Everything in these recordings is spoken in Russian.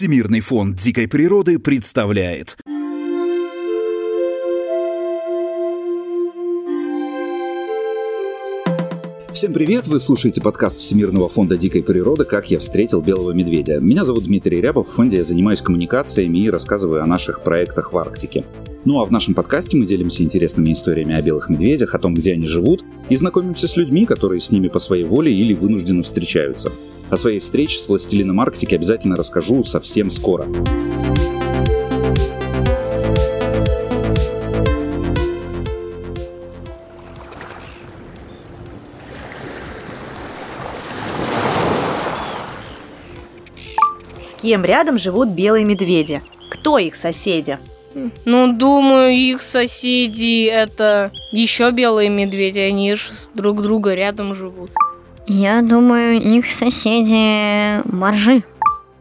Всемирный фонд дикой природы представляет. Всем привет! Вы слушаете подкаст Всемирного фонда дикой природы «Как я встретил белого медведя». Меня зовут Дмитрий Рябов, в фонде я занимаюсь коммуникациями и рассказываю о наших проектах в Арктике. Ну а в нашем подкасте мы делимся интересными историями о белых медведях, о том, где они живут, и знакомимся с людьми, которые с ними по своей воле или вынужденно встречаются. О своей встрече с властелином Арктики обязательно расскажу совсем скоро. Кем рядом живут белые медведи? Кто их соседи? Ну, думаю, их соседи это еще белые медведи, они же друг друга рядом живут. Я думаю, их соседи моржи.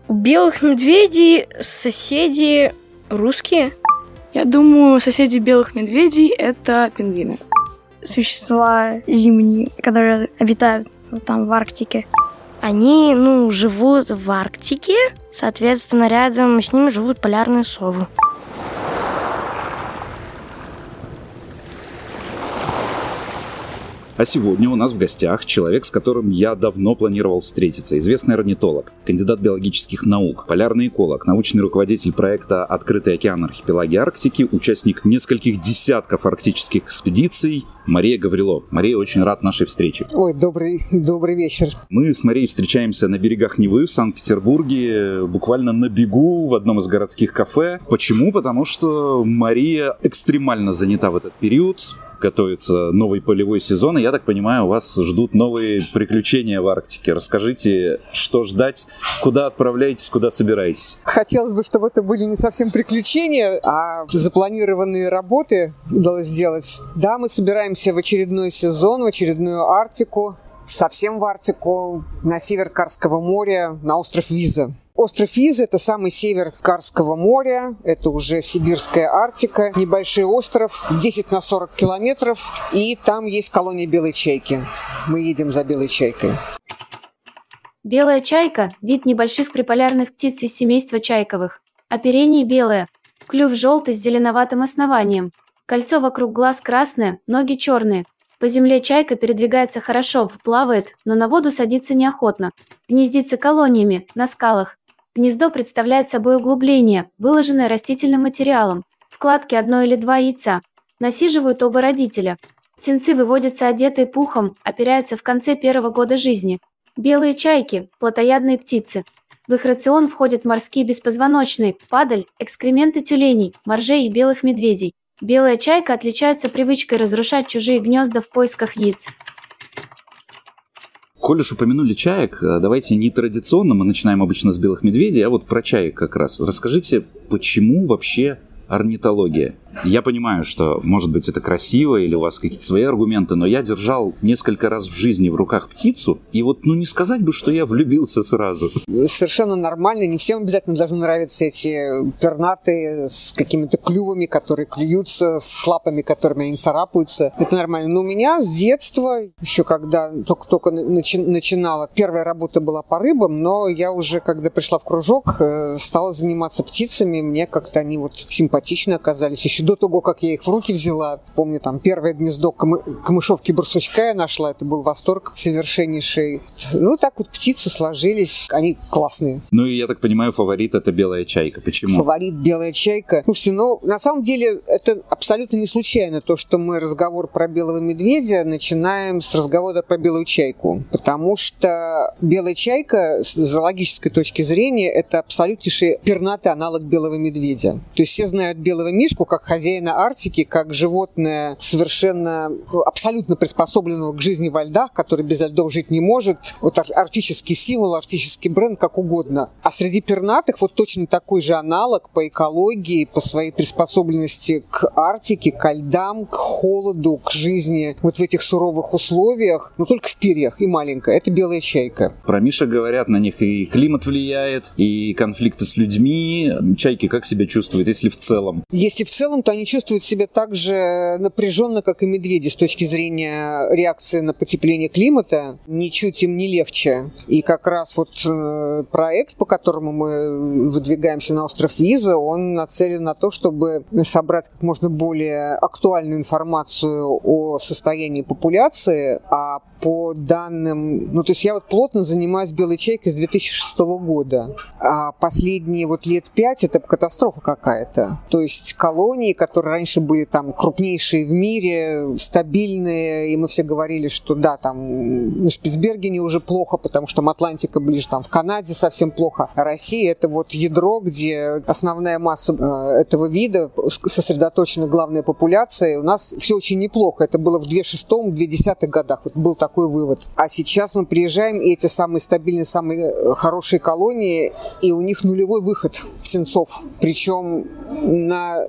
У белых медведей соседи русские. Я думаю, соседи белых медведей – это пингвины. Существа зимние, которые обитают там в Арктике. Они, ну, живут в Арктике, соответственно, рядом с ними живут полярные совы. А сегодня у нас в гостях человек, с которым я давно планировал встретиться. Известный орнитолог, кандидат биологических наук, полярный эколог, научный руководитель проекта «Открытый океан архипелаги Арктики», участник нескольких десятков арктических экспедиций Мария Гаврило. Мария, очень рад нашей встрече. Ой, добрый, добрый вечер. Мы с Марией встречаемся на берегах Невы в Санкт-Петербурге, буквально на бегу в одном из городских кафе. Почему? Потому что Мария экстремально занята в этот период, готовится новый полевой сезон, и я так понимаю, вас ждут новые приключения в Арктике. Расскажите, что ждать, куда отправляетесь, куда собираетесь? Хотелось бы, чтобы это были не совсем приключения, а запланированные работы удалось сделать. Да, мы собираемся в очередной сезон, в очередную Арктику, совсем в Арктику, на север Карского моря, на остров Виза. Остров Виза – это самый север Карского моря, это уже сибирская Арктика, небольшой остров, 10 на 40 километров, и там есть колония белой чайки. Мы едем за белой чайкой. Белая чайка – вид небольших приполярных птиц из семейства чайковых. Оперение белое, клюв желтый с зеленоватым основанием, кольцо вокруг глаз красное, ноги черные. По земле чайка передвигается хорошо, плавает, но на воду садится неохотно. Гнездится колониями, на скалах. Гнездо представляет собой углубление, выложенное растительным материалом. Вкладки одно или два яйца. Насиживают оба родителя. Птенцы выводятся одетые пухом, опираются в конце первого года жизни. Белые чайки – плотоядные птицы. В их рацион входят морские беспозвоночные, падаль, экскременты тюленей, моржей и белых медведей. Белая чайка отличается привычкой разрушать чужие гнезда в поисках яиц. Коль уж упомянули чаек, э, давайте не традиционно, мы начинаем обычно с белых медведей, а вот про чаек как раз. Расскажите, почему вообще орнитология? Я понимаю, что, может быть, это красиво или у вас какие-то свои аргументы, но я держал несколько раз в жизни в руках птицу, и вот, ну, не сказать бы, что я влюбился сразу. Совершенно нормально, не всем обязательно должны нравиться эти пернатые с какими-то клювами, которые клюются, с лапами, которыми они царапаются. Это нормально. Но у меня с детства, еще когда только-только начи- начинала, первая работа была по рыбам, но я уже, когда пришла в кружок, э, стала заниматься птицами, мне как-то они вот симпатичны оказались еще до того, как я их в руки взяла, помню, там первое гнездо камы- камышовки барсучка я нашла, это был восторг совершеннейший. Ну, так вот птицы сложились, они классные. Ну и я так понимаю, фаворит это белая чайка. Почему? Фаворит белая чайка. Слушайте, ну, на самом деле, это абсолютно не случайно, то, что мы разговор про белого медведя начинаем с разговора про белую чайку. Потому что белая чайка, с зоологической точки зрения, это абсолютнейший пернатый аналог белого медведя. То есть все знают белого мишку как хозяина Арктики, как животное совершенно, ну, абсолютно приспособленного к жизни во льдах, который без льдов жить не может. Вот ар- арктический символ, арктический бренд, как угодно. А среди пернатых вот точно такой же аналог по экологии, по своей приспособленности к Арктике, к льдам, к холоду, к жизни вот в этих суровых условиях, но только в перьях и маленькая. Это белая чайка. Про Миша говорят, на них и климат влияет, и конфликты с людьми. Чайки как себя чувствуют, если в целом? Если в целом то они чувствуют себя так же напряженно, как и медведи с точки зрения реакции на потепление климата. Ничуть им не легче. И как раз вот э, проект, по которому мы выдвигаемся на остров Виза, он нацелен на то, чтобы собрать как можно более актуальную информацию о состоянии популяции, а по данным... Ну, то есть я вот плотно занимаюсь белой чайкой с 2006 года. А последние вот лет пять это катастрофа какая-то. То есть колонии, которые раньше были там крупнейшие в мире, стабильные, и мы все говорили, что да, там на Шпицбергене уже плохо, потому что там Атлантика ближе, там в Канаде совсем плохо. А Россия это вот ядро, где основная масса э, этого вида сосредоточена главная популяция. У нас все очень неплохо. Это было в 2006-2010 годах. Вот был такой вывод. А сейчас мы приезжаем, и эти самые стабильные, самые э, хорошие колонии, и у них нулевой выход птенцов. Причем на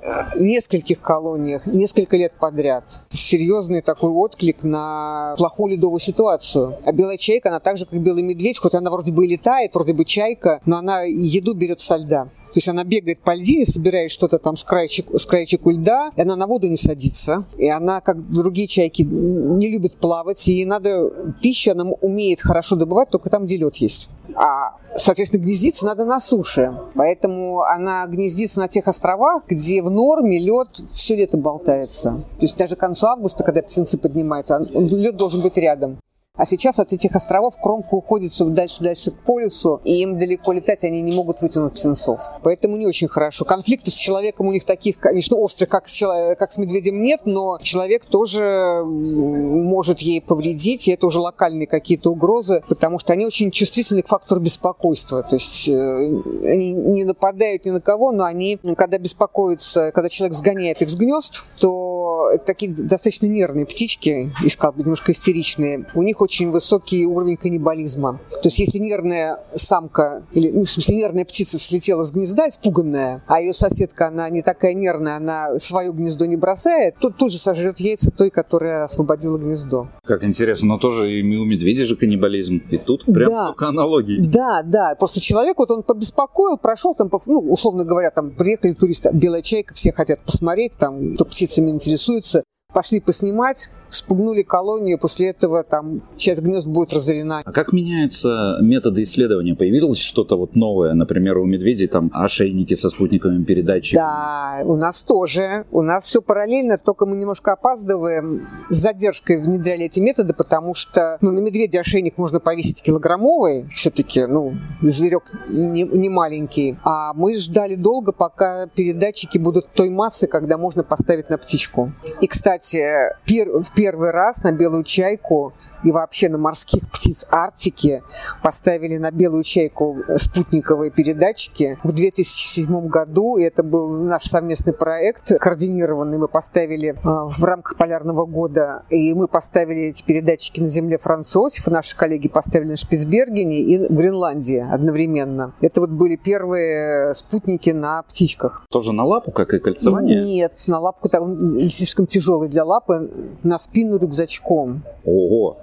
нескольких колониях, несколько лет подряд. Серьезный такой отклик на плохую ледовую ситуацию. А белая чайка, она так же, как белый медведь, хоть она вроде бы и летает, вроде бы чайка, но она еду берет со льда. То есть она бегает по льдине, собирает что-то там с, краечек, с краечек льда, и она на воду не садится. И она, как другие чайки, не любит плавать, и надо пищу, она умеет хорошо добывать, только там, где лед есть. А, соответственно, гнездиться надо на суше. Поэтому она гнездится на тех островах, где в норме лед все лето болтается. То есть даже к концу августа, когда птенцы поднимаются, лед должен быть рядом. А сейчас от этих островов кромка уходит все дальше-дальше к полюсу, и им далеко летать они не могут вытянуть птенцов. Поэтому не очень хорошо. Конфликтов с человеком у них таких, конечно, острых, как с, как с медведем нет, но человек тоже может ей повредить, и это уже локальные какие-то угрозы, потому что они очень чувствительны к фактору беспокойства. То есть э, они не нападают ни на кого, но они, когда беспокоятся, когда человек сгоняет их с гнезд, то такие достаточно нервные птички, бы немножко истеричные, у них очень высокий уровень каннибализма. То есть если нервная самка, или, ну, в смысле, нервная птица слетела с гнезда, испуганная, а ее соседка, она не такая нервная, она свое гнездо не бросает, то тут же сожрет яйца той, которая освободила гнездо. Как интересно, но тоже и у медведей же каннибализм. И тут прям да. столько аналогий. Да, да. Просто человек, вот он побеспокоил, прошел там, ну, условно говоря, там приехали туристы, белая чайка, все хотят посмотреть, там, кто птицами интересуется пошли поснимать, спугнули колонию, после этого там часть гнезд будет разорена. А как меняются методы исследования? Появилось что-то вот новое? Например, у медведей там ошейники со спутниковыми передатчиками? Да, у нас тоже. У нас все параллельно, только мы немножко опаздываем. С задержкой внедряли эти методы, потому что ну, на медведя ошейник можно повесить килограммовый, все-таки, ну, зверек не, не маленький. А мы ждали долго, пока передатчики будут той массы, когда можно поставить на птичку. И, кстати, кстати, пер, в первый раз на белую чайку и вообще на морских птиц Арктики поставили на белую чайку спутниковые передатчики в 2007 году. И это был наш совместный проект, координированный. Мы поставили а, в рамках полярного года, и мы поставили эти передатчики на земле Франц Иосиф, наши коллеги поставили на Шпицбергене и в Гренландии одновременно. Это вот были первые спутники на птичках. Тоже на лапу, как и кольцевание? Нет, на лапку там слишком тяжелый для лапы, на спину рюкзачком. Ого!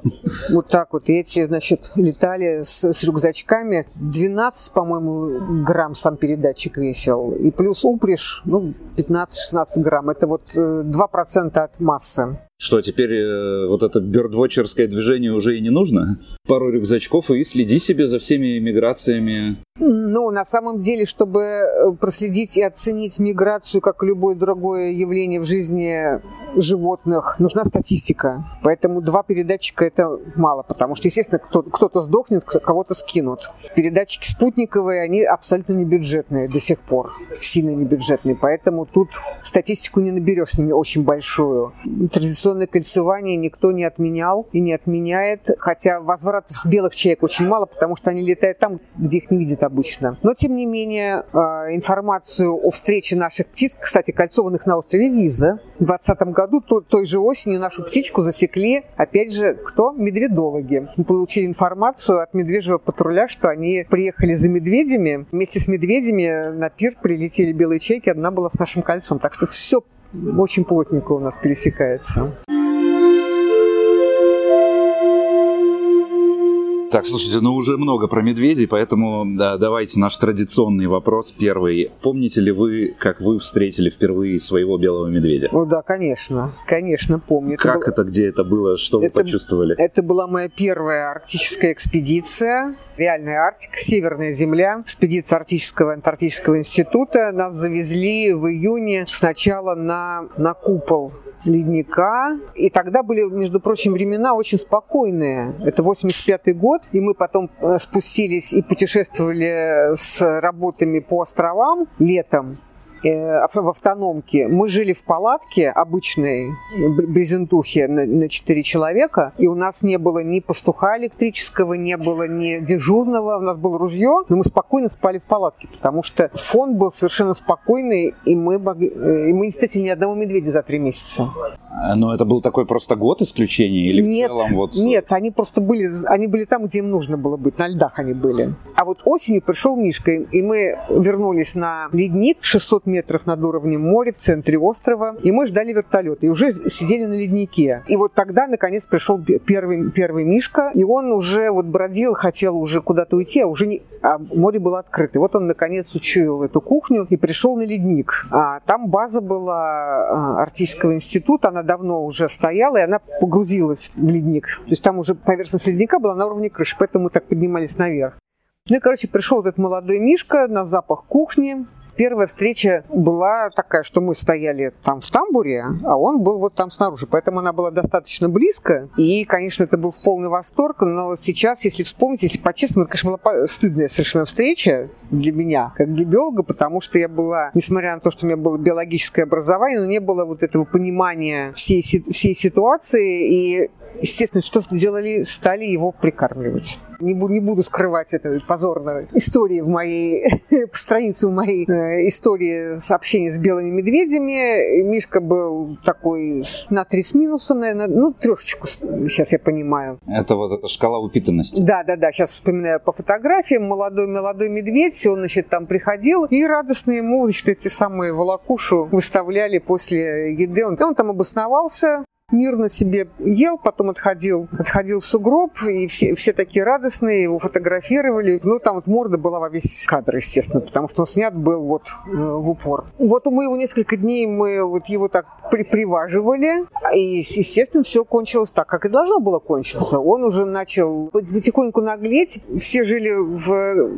Вот так вот. И эти, значит, летали с, с рюкзачками. 12, по-моему, грамм сам передатчик весил. И плюс упряжь, ну, 15-16 грамм. Это вот 2% э, от массы. Что, теперь э, вот это бердвотчерское движение уже и не нужно? Пару рюкзачков и следи себе за всеми миграциями. Ну, на самом деле, чтобы э, проследить и оценить миграцию, как любое другое явление в жизни животных, нужна статистика. Поэтому два передатчика это мало, потому что, естественно, кто- кто-то сдохнет, кого-то скинут. Передатчики спутниковые, они абсолютно не бюджетные до сих пор, сильно не бюджетные. Поэтому тут статистику не наберешь с ними очень большую. Традиционное кольцевание никто не отменял и не отменяет, хотя возвратов белых чаек очень мало, потому что они летают там, где их не видят обычно. Но, тем не менее, а, информацию о встрече наших птиц, кстати, кольцованных на острове Виза, в 2020 году, той же осенью, нашу птичку засекли, опять же, кто? Медведологи. Мы получили информацию от медвежьего патруля, что они приехали за медведями. Вместе с медведями на пир прилетели белые чайки, одна была с нашим кольцом. Так что все очень плотненько у нас пересекается. Так, слушайте, ну уже много про медведей, поэтому да, давайте наш традиционный вопрос первый. Помните ли вы, как вы встретили впервые своего белого медведя? Ну да, конечно, конечно, помню. Как был- это, где это было, что вы Это- почувствовали? Это была моя первая арктическая экспедиция. Реальная Арктика, Северная Земля, экспедиция Арктического Антарктического института. Нас завезли в июне сначала на, на купол ледника. И тогда были, между прочим, времена очень спокойные. Это 85 год, и мы потом э, спустились и путешествовали с работами по островам летом в автономке. Мы жили в палатке обычной, брезентухе на, на 4 человека, и у нас не было ни пастуха электрического, не было ни дежурного, у нас было ружье, но мы спокойно спали в палатке, потому что фон был совершенно спокойный, и мы, могли- э, и мы не встретили ни одного медведя за три месяца. А, Ну, это был такой просто год исключения или в нет, целом вот... Нет, они просто были, они были там, где им нужно было быть, на льдах они были. А вот осенью пришел Мишка, и мы вернулись на ледник 600 метров над уровнем моря в центре острова, и мы ждали вертолет, и уже сидели на леднике. И вот тогда, наконец, пришел пе- первый, первый Мишка, и он уже вот бродил, хотел уже куда-то уйти, а уже не... а море было открыто. И вот он, наконец, учуял эту кухню и пришел на ледник. А там база была а, Арктического института, она давно уже стояла, и она погрузилась в ледник. То есть там уже поверхность ледника была на уровне крыши, поэтому мы так поднимались наверх. Ну и, короче, пришел этот молодой Мишка на запах кухни. Первая встреча была такая, что мы стояли там в тамбуре, а он был вот там снаружи. Поэтому она была достаточно близко. И, конечно, это был в полный восторг. Но сейчас, если вспомнить, если по-честному, это, конечно, была стыдная совершенно встреча для меня, как для биолога, потому что я была, несмотря на то, что у меня было биологическое образование, но не было вот этого понимания всей, всей ситуации. И Естественно, что сделали, стали его прикармливать. Не, бу- не буду скрывать это позорной истории в моей странице в моей э, истории сообщения с белыми медведями. Мишка был такой с- на три с минусом, наверное, ну, трешечку, сейчас я понимаю. Это вот эта шкала упитанности. Да, да, да, сейчас вспоминаю по фотографиям. Молодой молодой медведь, он, значит, там приходил, и радостно ему, значит, эти самые волокушу выставляли после еды. Он, он там обосновался, мирно себе ел, потом отходил, отходил в сугроб, и все, все такие радостные, его фотографировали. Ну, там вот морда была во весь кадр, естественно, потому что он снят был вот э, в упор. Вот мы его несколько дней, мы вот его так при- приваживали, и, естественно, все кончилось так, как и должно было кончиться. Он уже начал потихоньку наглеть, все жили в,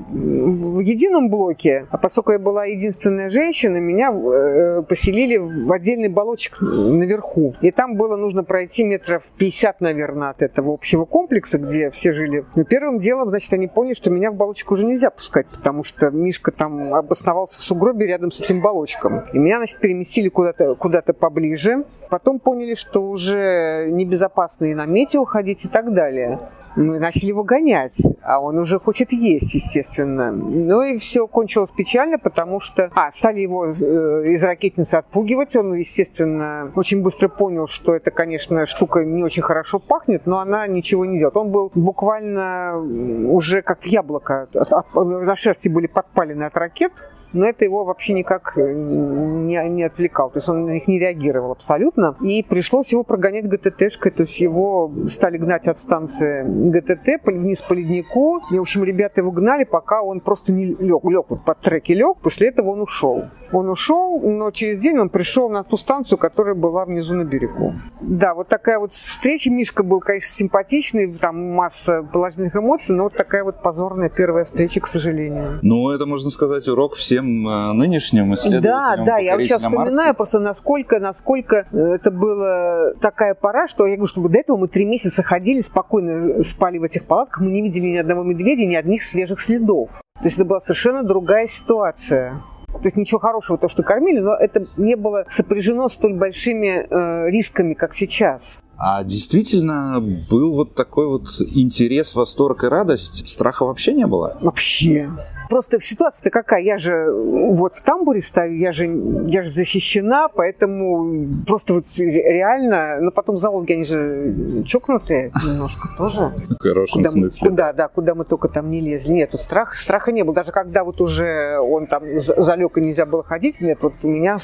в едином блоке, а поскольку я была единственная женщина, меня э, поселили в отдельный балочек наверху. И там было нужно пройти метров 50, наверное, от этого общего комплекса, где все жили. Но первым делом, значит, они поняли, что меня в балочек уже нельзя пускать, потому что Мишка там обосновался в сугробе рядом с этим балочком. И меня, значит, переместили куда-то куда поближе. Потом поняли, что уже небезопасно и на метео ходить и так далее. Мы начали его гонять, а он уже хочет есть, естественно. Ну и все кончилось печально, потому что... А, стали его э, из ракетницы отпугивать. Он, естественно, очень быстро понял, что это, конечно, штука не очень хорошо пахнет, но она ничего не делает. Он был буквально уже как в яблоко. От- от- на шерсти были подпалены от ракет, но это его вообще никак э, не, не отвлекал. То есть он на них не реагировал абсолютно. И пришлось его прогонять ГТТшкой. То есть его стали гнать от станции ГТТ вниз по леднику. И, в общем, ребята его гнали, пока он просто не лег. Лег вот под треки лег. После этого он ушел. Он ушел, но через день он пришел на ту станцию, которая была внизу на берегу. Да, вот такая вот встреча. Мишка был, конечно, симпатичный, там масса положительных эмоций, но вот такая вот позорная первая встреча, к сожалению. Ну, это, можно сказать, урок всем э, нынешним исследователям. Да, да, я вот сейчас вспоминаю Арктики. просто, насколько, насколько э, это была такая пора, что я говорю, что до этого мы три месяца ходили, спокойно спали в этих палатках, мы не видели ни одного медведя, ни одних свежих следов. То есть это была совершенно другая ситуация. То есть ничего хорошего то, что кормили, но это не было сопряжено столь большими э, рисками, как сейчас. А действительно был вот такой вот интерес, восторг и радость? Страха вообще не было? Вообще. Просто ситуация-то какая? Я же вот в тамбуре стою, я же, я же защищена, поэтому просто вот ре- реально... Ну, потом зоологи, они же чокнутые немножко тоже. В хорошем Куда, мы, смысле. куда, да, куда мы только там не лезли. Нет, страх, страха не было. Даже когда вот уже он там за- залег и нельзя было ходить, нет, вот у меня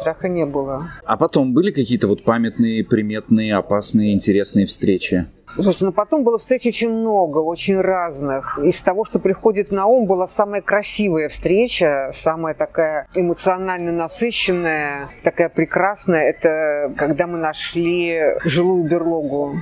страха не было. А потом были какие-то вот памятные, приметные, опасные, интересные встречи? Слушай, но потом было встреч очень много, очень разных. Из того, что приходит на ум, была самая красивая встреча, самая такая эмоционально насыщенная, такая прекрасная. Это когда мы нашли жилую берлогу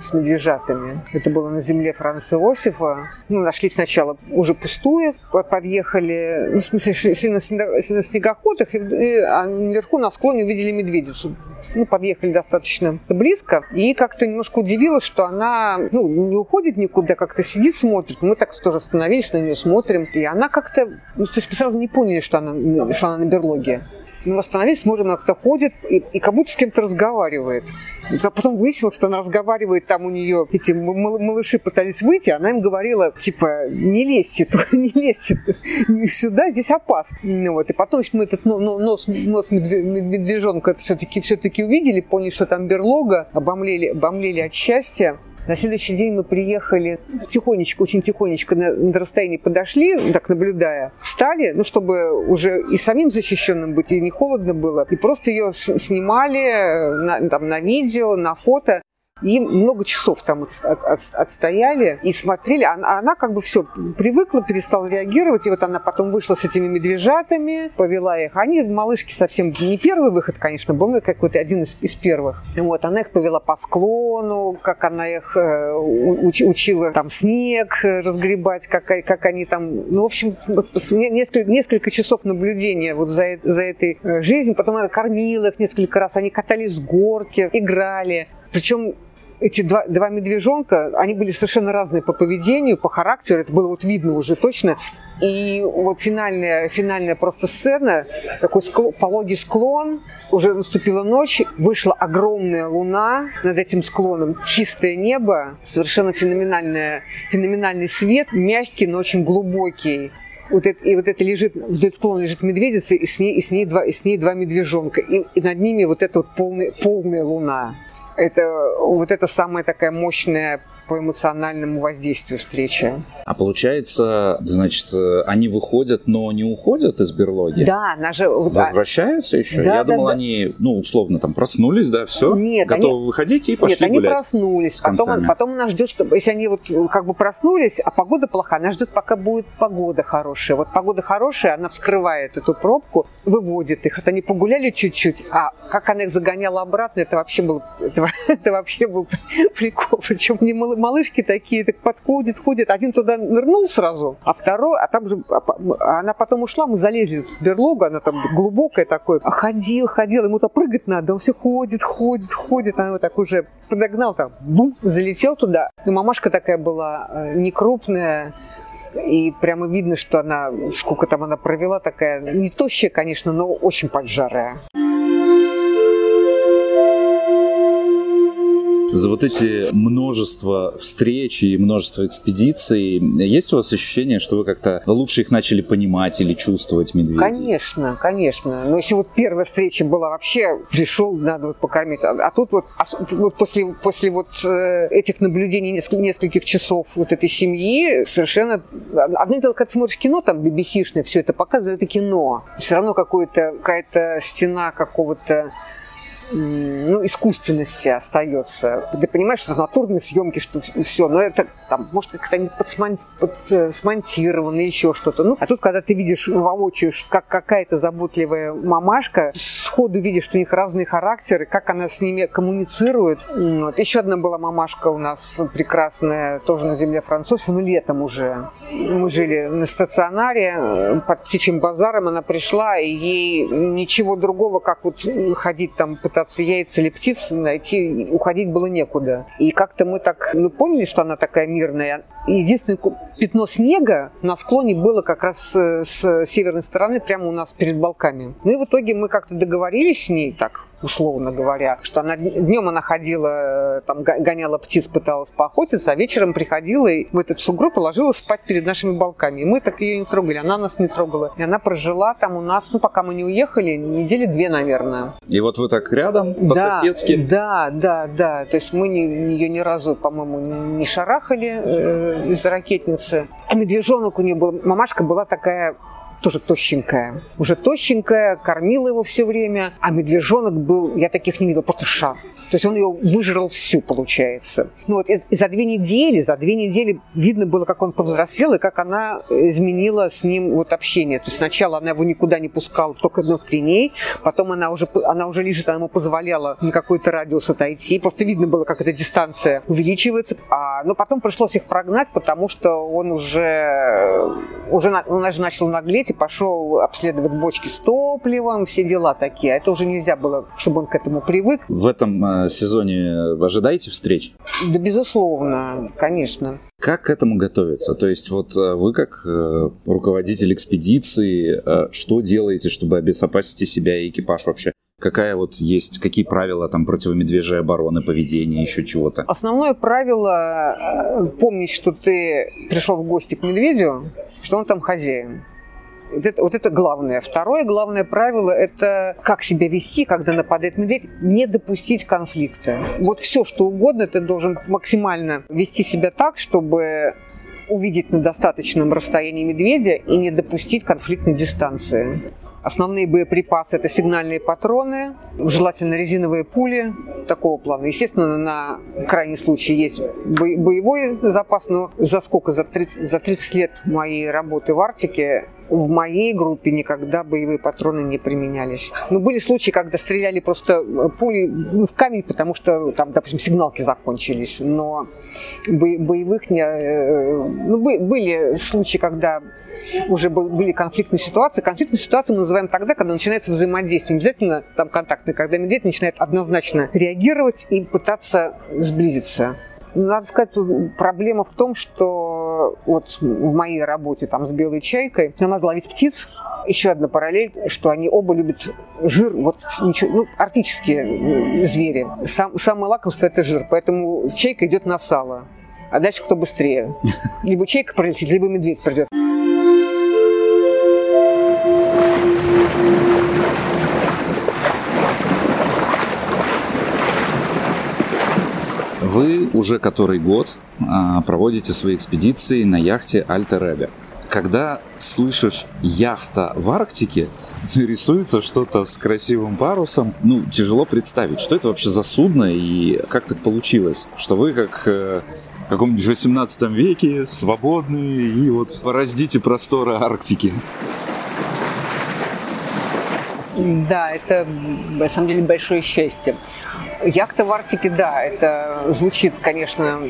с медвежатами. Это было на земле Франца Иосифа. Ну, нашли сначала уже пустую, подъехали, ну, в смысле, шли на, на снегоходах, и, и, а наверху на склоне увидели медведицу. Ну, подъехали достаточно близко, и как-то немножко удивило, что она ну, не уходит никуда, как-то сидит, смотрит. Мы так тоже остановились на нее, смотрим, и она как-то, ну, то есть мы сразу не поняли, что она, что она на берлоге. Мы остановились, смотрим, она кто ходит, и, и как будто с кем-то разговаривает. А потом выяснилось, что она разговаривает, там у нее эти малыши пытались выйти, она им говорила, типа, не лезьте, не лезьте сюда, здесь опасно. Ну, вот. И потом мы этот нос, нос медвежонка все-таки все увидели, поняли, что там берлога, обомлели, обомлели от счастья. На следующий день мы приехали тихонечко, очень тихонечко на, на расстоянии подошли, так наблюдая, встали, ну, чтобы уже и самим защищенным быть, и не холодно было, и просто ее снимали на, там, на видео, на фото. И много часов там от, от, от, отстояли и смотрели. Она, она как бы все привыкла, перестала реагировать. И вот она потом вышла с этими медвежатами, повела их. Они, малышки, совсем не первый выход, конечно, был какой-то один из, из первых. Вот, она их повела по склону, как она их э, уч, учила там снег разгребать, как, как они там... Ну, в общем, несколько, несколько часов наблюдения вот за, за этой э, жизнью. Потом она кормила их несколько раз. Они катались с горки, играли. Причем эти два, два медвежонка, они были совершенно разные по поведению, по характеру, это было вот видно уже точно. И вот финальная, финальная просто сцена, такой склон, пологий склон, уже наступила ночь, вышла огромная луна над этим склоном, чистое небо, совершенно феноменальное, феноменальный свет, мягкий, но очень глубокий вот это, и вот это лежит, вдоль склона лежит медведица, и с ней, и с ней, два, и с ней два медвежонка. И, и над ними вот эта вот полная, полная луна это вот это самая такая мощная по эмоциональному воздействию встречи. А получается, значит, они выходят, но не уходят из берлоги? Да, она же... Возвращаются еще? Да, Я да, думал, да. они, ну, условно, там проснулись, да, все? Нет, Готовы они... выходить и пошли Нет, они гулять проснулись. с Потом, потом она ждет, что если они вот как бы проснулись, а погода плохая, она ждет, пока будет погода хорошая. Вот погода хорошая, она вскрывает эту пробку, выводит их. Вот они погуляли чуть-чуть, а как она их загоняла обратно, это вообще был, это, это вообще был прикол. Причем не малы- малышки такие, так подходят, ходят. Один туда нырнул сразу, а второй, а там же, а она потом ушла, мы залезли в берлогу, она там глубокая такой. А ходил, ходил, ему-то прыгать надо, он все ходит, ходит, ходит. Она его так уже подогнал там, бум, залетел туда. И мамашка такая была э, не крупная, и прямо видно, что она, сколько там она провела, такая, не тощая, конечно, но очень поджарая. За вот эти множество встреч и множество экспедиций, есть у вас ощущение, что вы как-то лучше их начали понимать или чувствовать медведей? Конечно, конечно. Но если вот первая встреча была вообще, пришел, надо вот покормить. А, а тут вот, ос- вот после, после вот э, этих наблюдений неск- нескольких часов вот этой семьи совершенно... Одно дело, когда смотришь кино, там BBC-шное, все это показывает, это кино. Все равно какое-то, какая-то стена какого-то ну, искусственности остается. Ты понимаешь, что натурные съемки, что все, но это там, может, как-то они подсмон- под, э, еще что-то. Ну, а тут, когда ты видишь воочию, как какая-то заботливая мамашка, сходу видишь, что у них разные характеры, как она с ними коммуницирует. Вот. Еще одна была мамашка у нас прекрасная, тоже на земле француза, ну, летом уже. Мы жили на стационаре э, под птичьим базаром, она пришла, и ей ничего другого, как вот ходить там, пытаться яйца или птиц найти, уходить было некуда. И как-то мы так, ну, поняли, что она такая мирная. Единственное пятно снега на склоне было как раз э, с северной стороны, прямо у нас перед балками. Ну и в итоге мы как-то договорились с ней, так, условно говоря, что она днем она ходила, э, там го- гоняла птиц, пыталась поохотиться, а вечером приходила и в этот сугроб и ложилась спать перед нашими балками. И мы так ее не трогали, она нас не трогала. И она прожила там у нас, ну пока мы не уехали, недели две, наверное. И вот вы так рядом, по-соседски? Да, да, да. То есть мы ни- ее ни разу, по-моему, не шарахали э, из ракетницы. А медвежонок у нее был, мамашка была такая тоже тощенькая. Уже тощенькая, кормила его все время, а медвежонок был, я таких не видела, просто шар. То есть он ее выжрал всю, получается. Ну вот и за две недели, за две недели видно было, как он повзрослел и как она изменила с ним вот общение. То есть сначала она его никуда не пускала, только ну, при ней, потом она уже, она уже лежит, она ему позволяла на какой-то радиус отойти. Просто видно было, как эта дистанция увеличивается. А, но потом пришлось их прогнать, потому что он уже, уже он даже начал наглеть и пошел обследовать бочки с топливом, все дела такие. А это уже нельзя было, чтобы он к этому привык. В этом э, сезоне ожидаете встреч? Да, безусловно, конечно. Как к этому готовиться? То есть вот э, вы как э, руководитель экспедиции, что делаете, чтобы обезопасить себя и экипаж вообще? Какая вот есть, какие правила там противомедвежьей обороны, поведения, еще чего-то? Основное правило помнить, что ты пришел в гости к медведю, что он там хозяин. Вот это, вот это главное. Второе главное правило – это как себя вести, когда нападает медведь, не допустить конфликта. Вот все, что угодно, ты должен максимально вести себя так, чтобы увидеть на достаточном расстоянии медведя и не допустить конфликтной дистанции. Основные боеприпасы – это сигнальные патроны, желательно резиновые пули такого плана. Естественно, на крайний случай есть боевой запас, но за сколько? За 30, за 30 лет моей работы в Арктике в моей группе никогда боевые патроны не применялись. Но были случаи, когда стреляли просто э, пули в камень, потому что там, допустим, сигналки закончились. Но боевых не... Э, ну, были случаи, когда уже были конфликтные ситуации. Конфликтные ситуации мы называем тогда, когда начинается взаимодействие. Не обязательно там контактные, когда медведь начинает однозначно реагировать и пытаться сблизиться. Надо сказать, проблема в том, что вот в моей работе там с белой чайкой я могла ловить птиц. Еще одна параллель, что они оба любят жир, вот ничего, ну, арктические звери. Сам, самое лакомство – это жир, поэтому чайка идет на сало. А дальше кто быстрее. Либо чайка пролетит, либо медведь придет. Вы уже который год а, проводите свои экспедиции на яхте Альтер Когда слышишь яхта в Арктике, рисуется что-то с красивым парусом, ну, тяжело представить, что это вообще за судно и как так получилось, что вы как э, в каком-нибудь 18 веке свободные и вот пораздите просторы Арктики. Да, это на самом деле большое счастье. Яхта в Арктике, да, это звучит, конечно,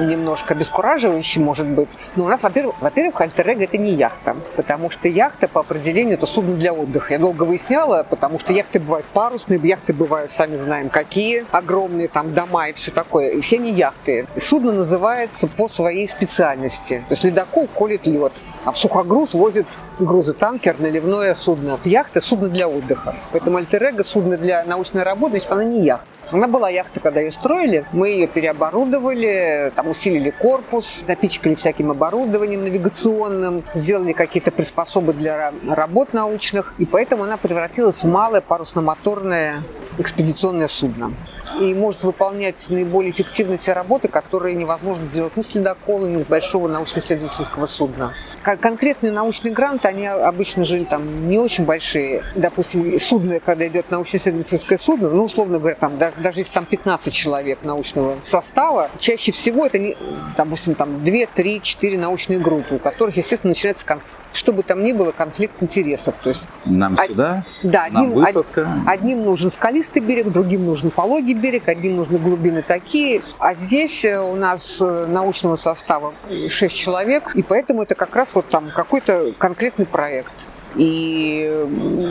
немножко бескураживающе, может быть. Но у нас, во-первых, во-первых, альтер это не яхта, потому что яхта по определению это судно для отдыха. Я долго выясняла, потому что яхты бывают парусные, яхты бывают, сами знаем, какие, огромные там дома и все такое. И все не яхты. Судно называется по своей специальности. То есть ледокол колет лед. А сухогруз возит грузы, танкер, наливное судно. Яхта – судно для отдыха. Поэтому альтер судно для научной работы, значит, она не яхта. Она была яхта, когда ее строили. Мы ее переоборудовали, там усилили корпус, напичкали всяким оборудованием навигационным, сделали какие-то приспособы для работ научных. И поэтому она превратилась в малое парусно-моторное экспедиционное судно и может выполнять наиболее эффективно те работы, которые невозможно сделать ни с ледокола, ни с большого научно-исследовательского судна конкретные научные гранты, они обычно же там не очень большие. Допустим, судно, когда идет научно-исследовательское судно, ну, условно говоря, там, даже, даже если там 15 человек научного состава, чаще всего это, не, допустим, там 2, 3, 4 научные группы, у которых, естественно, начинается конфликт что бы там ни было, конфликт интересов. То есть, нам од... сюда, да, нам одним, высадка. Одним нужен скалистый берег, другим нужен пологий берег, одним нужны глубины такие. А здесь э, у нас э, научного состава 6 человек, и поэтому это как раз вот там какой-то конкретный проект и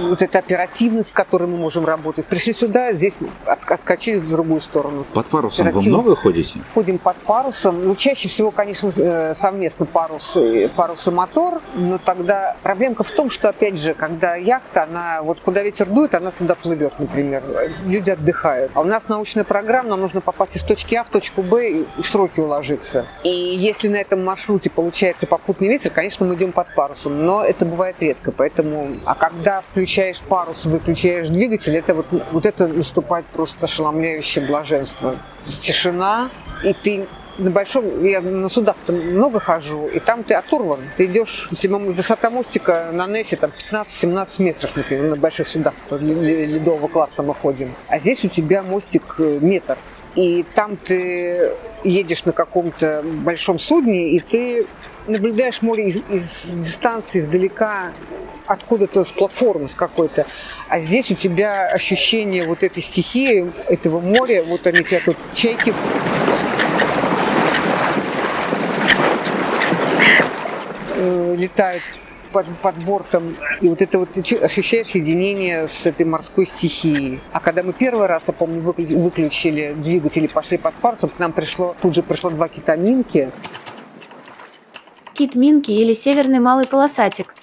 вот эта оперативность, с которой мы можем работать. Пришли сюда, здесь отскочили в другую сторону. Под парусом вы много ходите? Ходим под парусом. Ну, чаще всего, конечно, э, совместно парус, парус и мотор, но тогда проблемка в том, что, опять же, когда яхта, она вот куда ветер дует, она туда плывет, например. Люди отдыхают. А у нас научная программа, нам нужно попасть из точки А в точку Б и в сроки уложиться. И если на этом маршруте получается попутный ветер, конечно, мы идем под парусом, но это бывает редко, поэтому Поэтому, а когда включаешь парус, выключаешь двигатель, это вот, вот это наступает просто ошеломляющее блаженство. Тишина, и ты на большом, я на судах много хожу, и там ты оторван. Ты идешь, у тебя высота мостика на Нессе там 15-17 метров, например, на больших судах ледового класса мы ходим. А здесь у тебя мостик э, метр. И там ты едешь на каком-то большом судне, и ты наблюдаешь море из, из дистанции, издалека, откуда-то с платформы, с какой-то. А здесь у тебя ощущение вот этой стихии, этого моря, вот они тебя тут чайки э, летают под, под бортом, и вот это вот ощущаешь единение с этой морской стихией. А когда мы первый раз, я помню, выключили двигатель и пошли под парусом, к нам пришло, тут же пришло два кита Минки. Кит Минки или северный малый полосатик.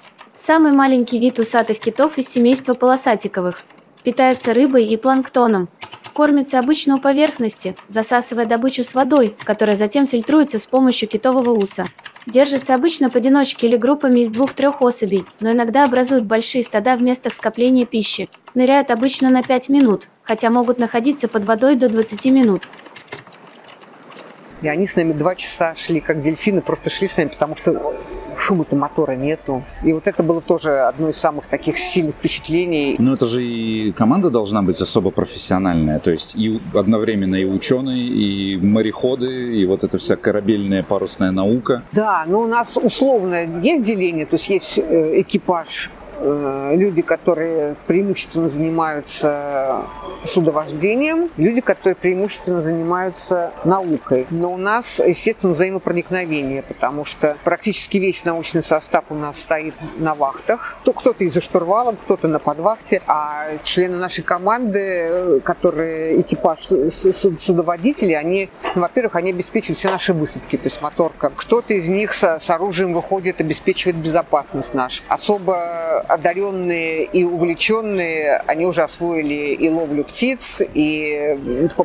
Самый маленький вид усатых китов из семейства полосатиковых. Питаются рыбой и планктоном. Кормятся обычно у поверхности, засасывая добычу с водой, которая затем фильтруется с помощью китового уса. Держатся обычно поодиночке или группами из двух-трех особей, но иногда образуют большие стада в местах скопления пищи. Ныряют обычно на 5 минут, хотя могут находиться под водой до 20 минут. И они с нами два часа шли, как дельфины, просто шли с нами, потому что шума-то мотора нету. И вот это было тоже одно из самых таких сильных впечатлений. Но это же и команда должна быть особо профессиональная. То есть и одновременно и ученые, и мореходы, и вот эта вся корабельная парусная наука. Да, но у нас условно есть деление, то есть есть э, экипаж люди, которые преимущественно занимаются судовождением, люди, которые преимущественно занимаются наукой. Но у нас, естественно, взаимопроникновение, потому что практически весь научный состав у нас стоит на вахтах. То кто-то из-за штурвала, кто-то на подвахте, а члены нашей команды, которые экипаж судоводителей, они, во-первых, они обеспечивают все наши высадки, то есть моторка. Кто-то из них с, оружием выходит, обеспечивает безопасность нашу. Особо одаренные и увлеченные, они уже освоили и ловлю птиц, и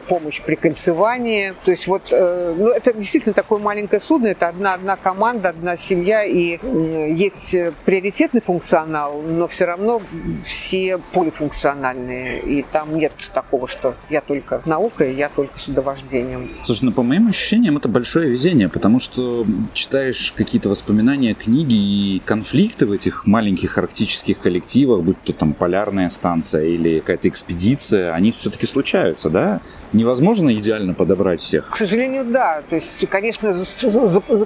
помощь при кольцевании. То есть вот, э, ну, это действительно такое маленькое судно, это одна, одна команда, одна семья, и есть приоритетный функционал, но все равно все полифункциональные, и там нет такого, что я только наукой, я только судовождением. Слушай, ну по моим ощущениям это большое везение, потому что читаешь какие-то воспоминания, книги и конфликты в этих маленьких арктических туристических коллективах, будь то там полярная станция или какая-то экспедиция, они все-таки случаются, да? Невозможно идеально подобрать всех. К сожалению, да. То есть, конечно,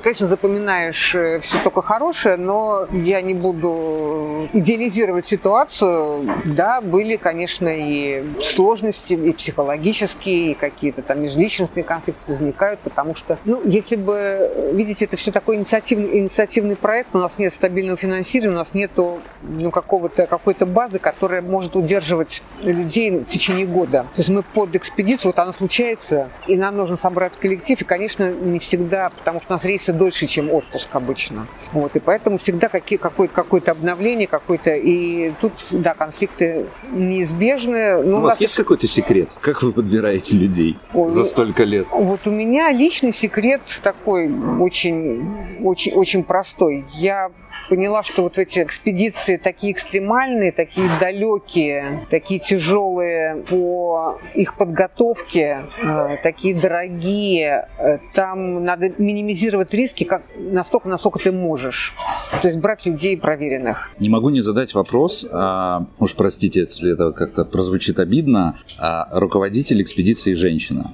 конечно запоминаешь э, все только хорошее, но я не буду идеализировать ситуацию. Да, были, конечно, и сложности, и психологические, и какие-то там межличностные конфликты возникают, потому что, ну, если бы, видите, это все такой инициативный, инициативный проект, у нас нет стабильного финансирования, у нас нету ну, какого-то, какой-то базы, которая может удерживать людей в течение года. То есть мы под экспедицию, вот она случается, и нам нужно собрать коллектив, и, конечно, не всегда, потому что у нас рейсы дольше, чем отпуск обычно. Вот, и поэтому всегда какие, какое-то, какое-то обновление, какой-то, и тут, да, конфликты неизбежны. Но у, у вас есть какой-то секрет? Как вы подбираете людей Ой, за столько лет? Вот у меня личный секрет такой очень, очень, очень простой. Я поняла, что вот эти экспедиции такие экстремальные, такие далекие, такие тяжелые по их подготовке, э, такие дорогие, э, там надо минимизировать риски как настолько, насколько ты можешь. То есть брать людей проверенных. Не могу не задать вопрос, а, уж простите, если это как-то прозвучит обидно, а руководитель экспедиции женщина.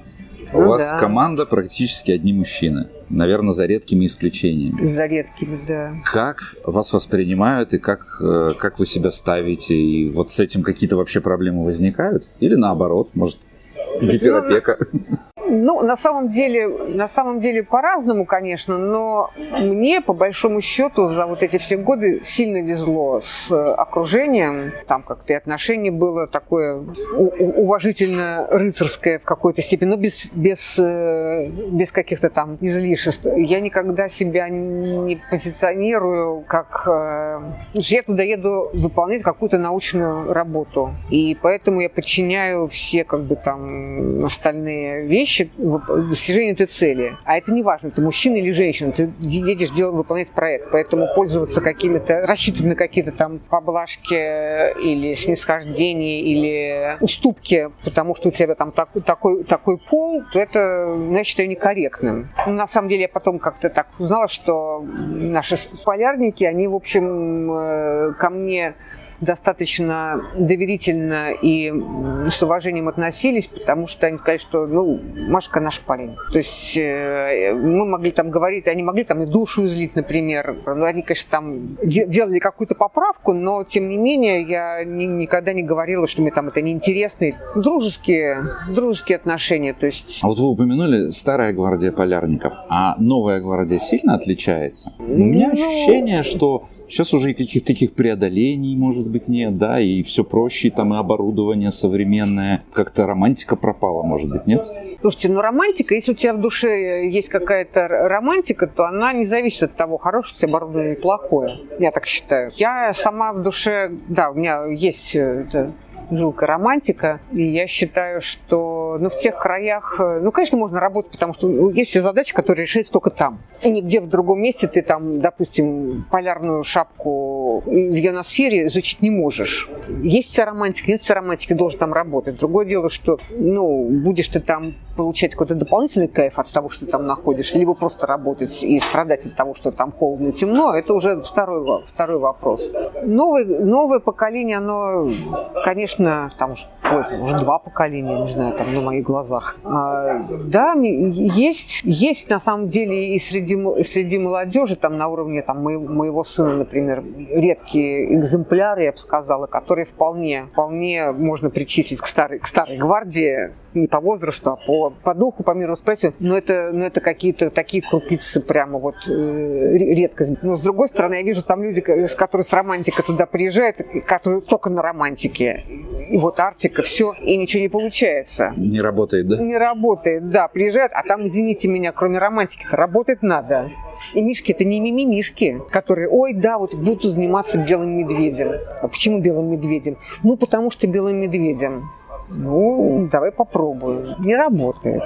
У ну, вас да. команда практически одни мужчины. Наверное, за редкими исключениями. За редкими, да. Как вас воспринимают и как, э, как вы себя ставите? И вот с этим какие-то вообще проблемы возникают? Или наоборот, может, гиперопека? Ну, ну, на самом деле, на самом деле по-разному, конечно, но мне, по большому счету, за вот эти все годы сильно везло с окружением. Там как-то и отношение было такое уважительно рыцарское в какой-то степени, но без, без, э, без каких-то там излишеств. Я никогда себя не позиционирую как... Э, я туда еду выполнять какую-то научную работу. И поэтому я подчиняю все как бы там остальные вещи вещи достижению этой цели. А это не важно, ты мужчина или женщина, ты едешь делать, выполнять проект, поэтому пользоваться какими-то, рассчитывать на какие-то там поблажки или снисхождения, или уступки, потому что у тебя там такой, такой, такой пол, то это, я считаю, некорректным. Ну, на самом деле я потом как-то так узнала, что наши полярники, они, в общем, э, ко мне достаточно доверительно и с уважением относились, потому что они сказали, что, ну, Машка наш парень. То есть э, мы могли там говорить, они могли там и душу излить, например. Ну, они, конечно, там делали какую-то поправку, но, тем не менее, я ни, никогда не говорила, что мне там это неинтересно. Дружеские, дружеские отношения, то есть... А вот вы упомянули старая гвардия полярников, а новая гвардия сильно отличается? У меня ну... ощущение, что Сейчас уже и каких-то таких преодолений, может быть, нет, да, и все проще, там и оборудование современное. Как-то романтика пропала, может быть, нет? Слушайте, ну романтика, если у тебя в душе есть какая-то романтика, то она не зависит от того, хорошее у тебя оборудование или плохое. Я так считаю. Я сама в душе, да, у меня есть э, жилка романтика. И я считаю, что ну, в тех краях, э, ну, конечно, можно работать, потому что ну, есть все задачи, которые решаются только там. И нигде в другом месте ты там, допустим, полярную шапку в ионосфере изучить не можешь. Есть вся романтика, нет вся романтики, должен там работать. Другое дело, что, ну, будешь ты там получать какой-то дополнительный кайф от того, что ты там находишься, либо просто работать и страдать от того, что там холодно и темно, это уже второй, второй вопрос. Новое, новое поколение, оно, конечно, конечно, там уже, ой, уже два поколения, не знаю, там на моих глазах. А, да, есть, есть на самом деле и среди, среди молодежи, там на уровне там, моего, моего сына, например, редкие экземпляры, я бы сказала, которые вполне, вполне можно причислить к старой, к старой гвардии, не по возрасту, а по, по духу, по миру мировосприятию, но это, но это какие-то такие крупицы прямо вот э, редкость. Но с другой стороны, я вижу там люди, которые с романтикой туда приезжают, которые только на романтике. И вот Арктика, все, и ничего не получается. Не работает, да? Не работает, да. Приезжают, а там, извините меня, кроме романтики-то работать надо. И мишки это не мимимишки, которые, ой, да, вот буду заниматься белым медведем. А почему белым медведем? Ну, потому что белым медведем. Ну, давай попробуем. Не работает,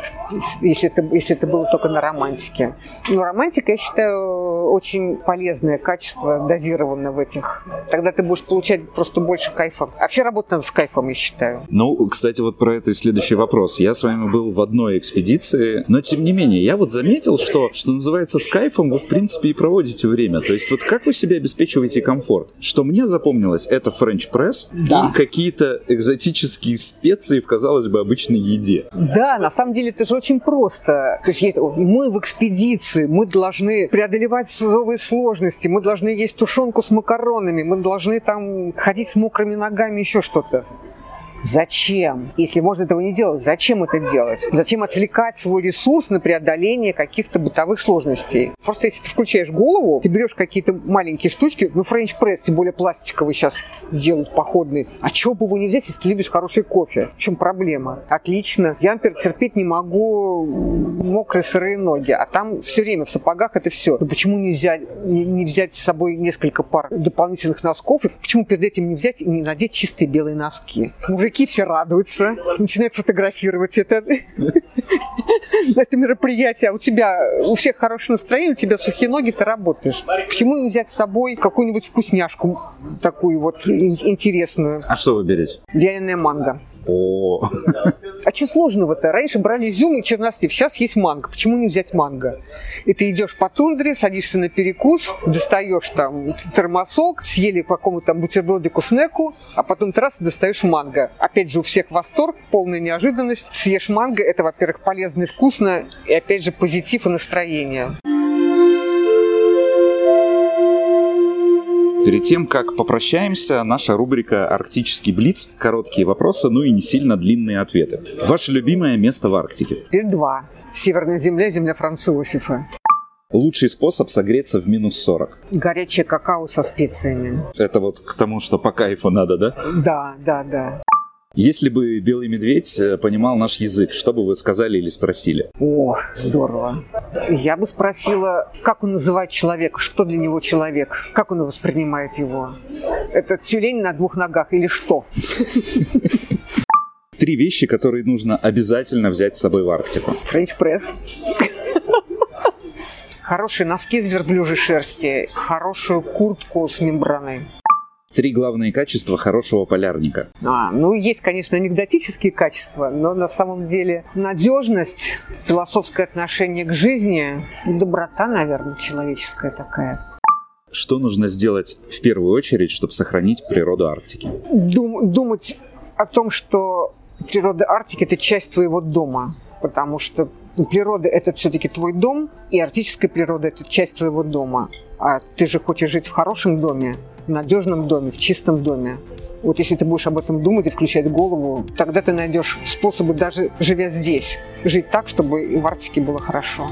если это, если это было только на романтике. Но романтика, я считаю, очень полезное качество, дозированное в этих. Тогда ты будешь получать просто больше кайфа. А вообще работать надо с кайфом, я считаю. Ну, кстати, вот про это и следующий вопрос. Я с вами был в одной экспедиции, но тем не менее, я вот заметил, что, что называется, с кайфом вы, в принципе, и проводите время. То есть вот как вы себе обеспечиваете комфорт? Что мне запомнилось, это френч пресс да. и какие-то экзотические специи специи в, казалось бы, обычной еде. Да, на самом деле это же очень просто. То есть мы в экспедиции, мы должны преодолевать новые сложности, мы должны есть тушенку с макаронами, мы должны там ходить с мокрыми ногами, еще что-то. Зачем? Если можно этого не делать, зачем это делать? Зачем отвлекать свой ресурс на преодоление каких-то бытовых сложностей? Просто если ты включаешь голову, ты берешь какие-то маленькие штучки, ну, френч-пресс, тем более пластиковый сейчас сделают походный. А чего бы его не взять, если ты любишь хороший кофе? В чем проблема? Отлично. Я, например, терпеть не могу мокрые сырые ноги, а там все время в сапогах это все. Ну, почему нельзя не, не взять с собой несколько пар дополнительных носков? И почему перед этим не взять и не надеть чистые белые носки? Мужик мужики все радуются, начинают фотографировать это, это мероприятие. А у тебя, у всех хорошее настроение, у тебя сухие ноги, ты работаешь. Почему не взять с собой какую-нибудь вкусняшку такую вот интересную? А что вы берете? Вяленая манго. О. А что сложного-то? Раньше брали изюм и чернослив, сейчас есть манго. Почему не взять манго? И ты идешь по тундре, садишься на перекус, достаешь там термосок, съели по какому-то там бутербродику снеку, а потом раз достаешь манго. Опять же, у всех восторг, полная неожиданность. Съешь манго, это, во-первых, полезно и вкусно, и опять же, позитив и настроение. Перед тем, как попрощаемся, наша рубрика «Арктический блиц». Короткие вопросы, ну и не сильно длинные ответы. Ваше любимое место в Арктике? И два. Северная земля, земля Французифа. Лучший способ согреться в минус 40. Горячее какао со специями. Это вот к тому, что по кайфу надо, да? Да, да, да. Если бы белый медведь э, понимал наш язык, что бы вы сказали или спросили? О, здорово. Я бы спросила, как он называет человека, что для него человек, как он воспринимает его. Это тюлень на двух ногах или что? Три вещи, которые нужно обязательно взять с собой в Арктику. Френч-пресс. Хорошие носки из верблюжьей шерсти, хорошую куртку с мембраной. Три главные качества хорошего полярника. А, ну, есть, конечно, анекдотические качества, но на самом деле надежность, философское отношение к жизни, доброта, наверное, человеческая такая. Что нужно сделать в первую очередь, чтобы сохранить природу Арктики? Дум, думать о том, что природа Арктики – это часть твоего дома, потому что природа – это все-таки твой дом, и арктическая природа – это часть твоего дома. А ты же хочешь жить в хорошем доме, в надежном доме, в чистом доме. Вот если ты будешь об этом думать и включать голову, тогда ты найдешь способы, даже живя здесь, жить так, чтобы и в Арктике было хорошо.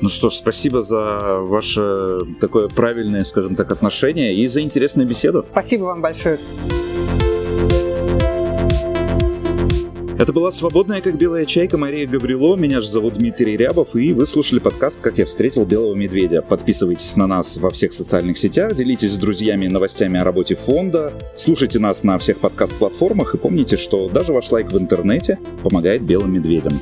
Ну что ж, спасибо за ваше такое правильное, скажем так, отношение и за интересную беседу. Спасибо вам большое. Это была «Свободная, как белая чайка» Мария Гаврило. Меня же зовут Дмитрий Рябов, и вы слушали подкаст «Как я встретил белого медведя». Подписывайтесь на нас во всех социальных сетях, делитесь с друзьями новостями о работе фонда, слушайте нас на всех подкаст-платформах и помните, что даже ваш лайк в интернете помогает белым медведям.